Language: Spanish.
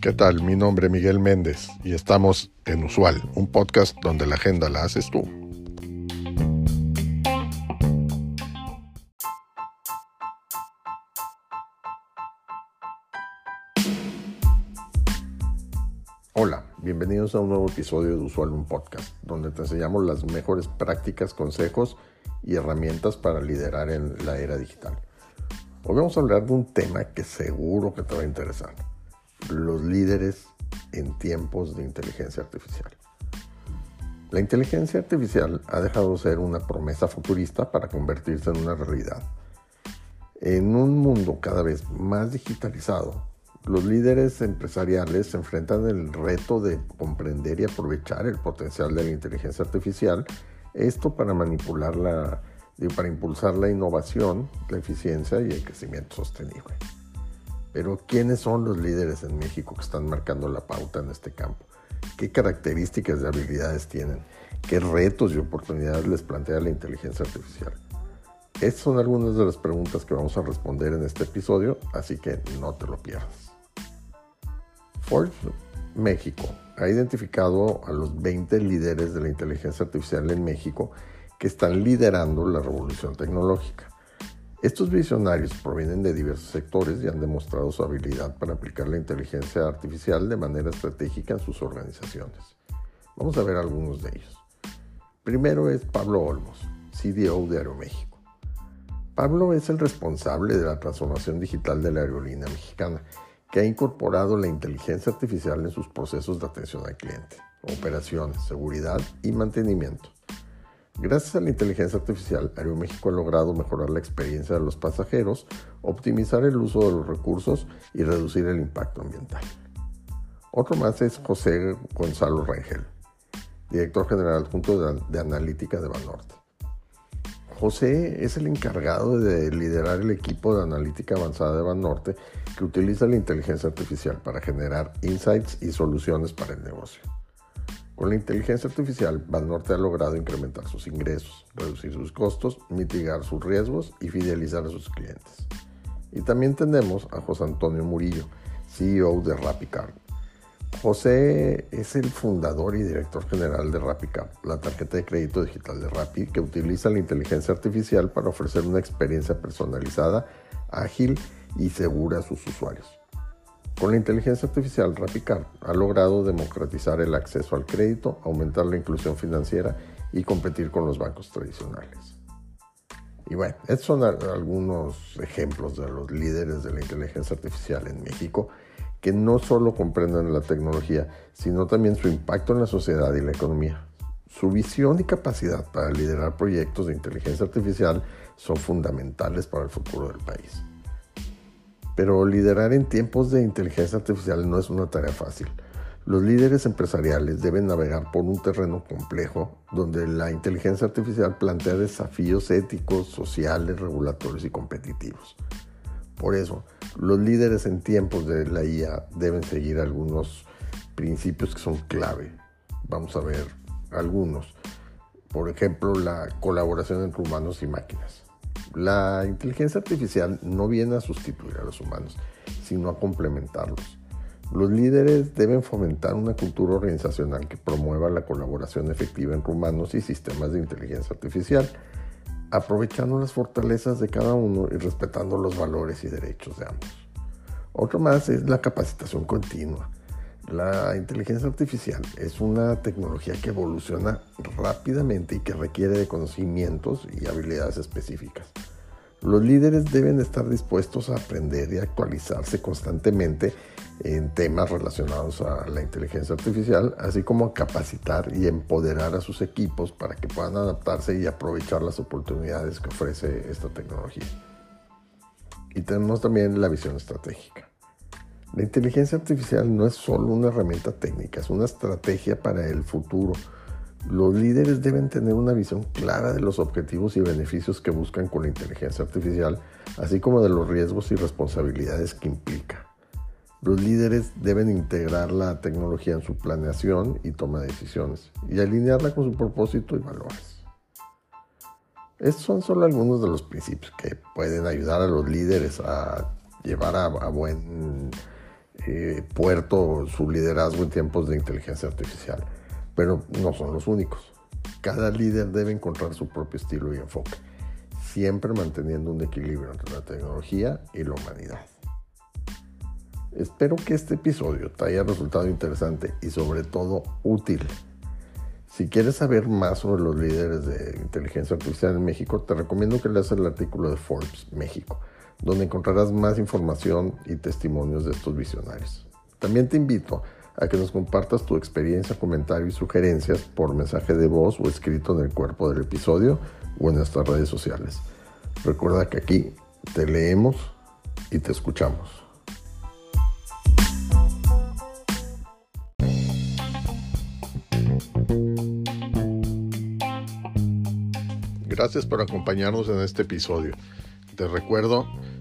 ¿Qué tal? Mi nombre es Miguel Méndez y estamos en Usual, un podcast donde la agenda la haces tú. Hola, bienvenidos a un nuevo episodio de Usual, un podcast, donde te enseñamos las mejores prácticas, consejos y herramientas para liderar en la era digital. Hoy vamos a hablar de un tema que seguro que te va a interesar los líderes en tiempos de inteligencia artificial. La inteligencia artificial ha dejado de ser una promesa futurista para convertirse en una realidad. En un mundo cada vez más digitalizado, los líderes empresariales se enfrentan el reto de comprender y aprovechar el potencial de la inteligencia artificial, esto para manipularla, para impulsar la innovación, la eficiencia y el crecimiento sostenible. Pero ¿quiénes son los líderes en México que están marcando la pauta en este campo? ¿Qué características y habilidades tienen? ¿Qué retos y oportunidades les plantea la inteligencia artificial? Estas son algunas de las preguntas que vamos a responder en este episodio, así que no te lo pierdas. Forbes México ha identificado a los 20 líderes de la inteligencia artificial en México que están liderando la revolución tecnológica. Estos visionarios provienen de diversos sectores y han demostrado su habilidad para aplicar la inteligencia artificial de manera estratégica en sus organizaciones. Vamos a ver algunos de ellos. Primero es Pablo Olmos, CDO de Aeroméxico. Pablo es el responsable de la transformación digital de la aerolínea mexicana, que ha incorporado la inteligencia artificial en sus procesos de atención al cliente, operaciones, seguridad y mantenimiento. Gracias a la inteligencia artificial, Aeroméxico ha logrado mejorar la experiencia de los pasajeros, optimizar el uso de los recursos y reducir el impacto ambiental. Otro más es José Gonzalo Rangel, director general adjunto de, analítica de Banorte. José es el encargado de liderar el equipo de analítica avanzada de Banorte que utiliza la inteligencia artificial para generar insights y soluciones para el negocio. Con la inteligencia artificial, Banorte ha logrado incrementar sus ingresos, reducir sus costos, mitigar sus riesgos y fidelizar a sus clientes. Y también tenemos a José Antonio Murillo, CEO de RappiCard. José es el fundador y director general de RappiCard, la tarjeta de crédito digital de Rappi que utiliza la inteligencia artificial para ofrecer una experiencia personalizada, ágil y segura a sus usuarios. Con la inteligencia artificial, Rapicard ha logrado democratizar el acceso al crédito, aumentar la inclusión financiera y competir con los bancos tradicionales. Y bueno, estos son algunos ejemplos de los líderes de la inteligencia artificial en México que no solo comprenden la tecnología, sino también su impacto en la sociedad y la economía. Su visión y capacidad para liderar proyectos de inteligencia artificial son fundamentales para el futuro del país. Pero liderar en tiempos de inteligencia artificial no es una tarea fácil. Los líderes empresariales deben navegar por un terreno complejo donde la inteligencia artificial plantea desafíos éticos, sociales, regulatorios y competitivos. Por eso, los líderes en tiempos de la IA deben seguir algunos principios que son clave. Vamos a ver algunos. Por ejemplo, la colaboración entre humanos y máquinas. La inteligencia artificial no viene a sustituir a los humanos, sino a complementarlos. Los líderes deben fomentar una cultura organizacional que promueva la colaboración efectiva entre humanos y sistemas de inteligencia artificial, aprovechando las fortalezas de cada uno y respetando los valores y derechos de ambos. Otro más es la capacitación continua. La inteligencia artificial es una tecnología que evoluciona rápidamente y que requiere de conocimientos y habilidades específicas. Los líderes deben estar dispuestos a aprender y actualizarse constantemente en temas relacionados a la inteligencia artificial, así como capacitar y empoderar a sus equipos para que puedan adaptarse y aprovechar las oportunidades que ofrece esta tecnología. Y tenemos también la visión estratégica. La inteligencia artificial no es solo una herramienta técnica, es una estrategia para el futuro. Los líderes deben tener una visión clara de los objetivos y beneficios que buscan con la inteligencia artificial, así como de los riesgos y responsabilidades que implica. Los líderes deben integrar la tecnología en su planeación y toma de decisiones y alinearla con su propósito y valores. Estos son solo algunos de los principios que pueden ayudar a los líderes a llevar a, buen eh, puerto su liderazgo en tiempos de inteligencia artificial, pero no son los únicos. Cada líder debe encontrar su propio estilo y enfoque, siempre manteniendo un equilibrio entre la tecnología y la humanidad. Espero que este episodio te haya resultado interesante y sobre todo útil. Si quieres saber más sobre los líderes de inteligencia artificial en México, te recomiendo que leas el artículo de Forbes México, donde encontrarás más información y testimonios de estos visionarios. También te invito a que nos compartas tu experiencia, comentario y sugerencias por mensaje de voz o escrito en el cuerpo del episodio o en nuestras redes sociales. Recuerda que aquí te leemos y te escuchamos. Gracias por acompañarnos en este episodio. Te recuerdo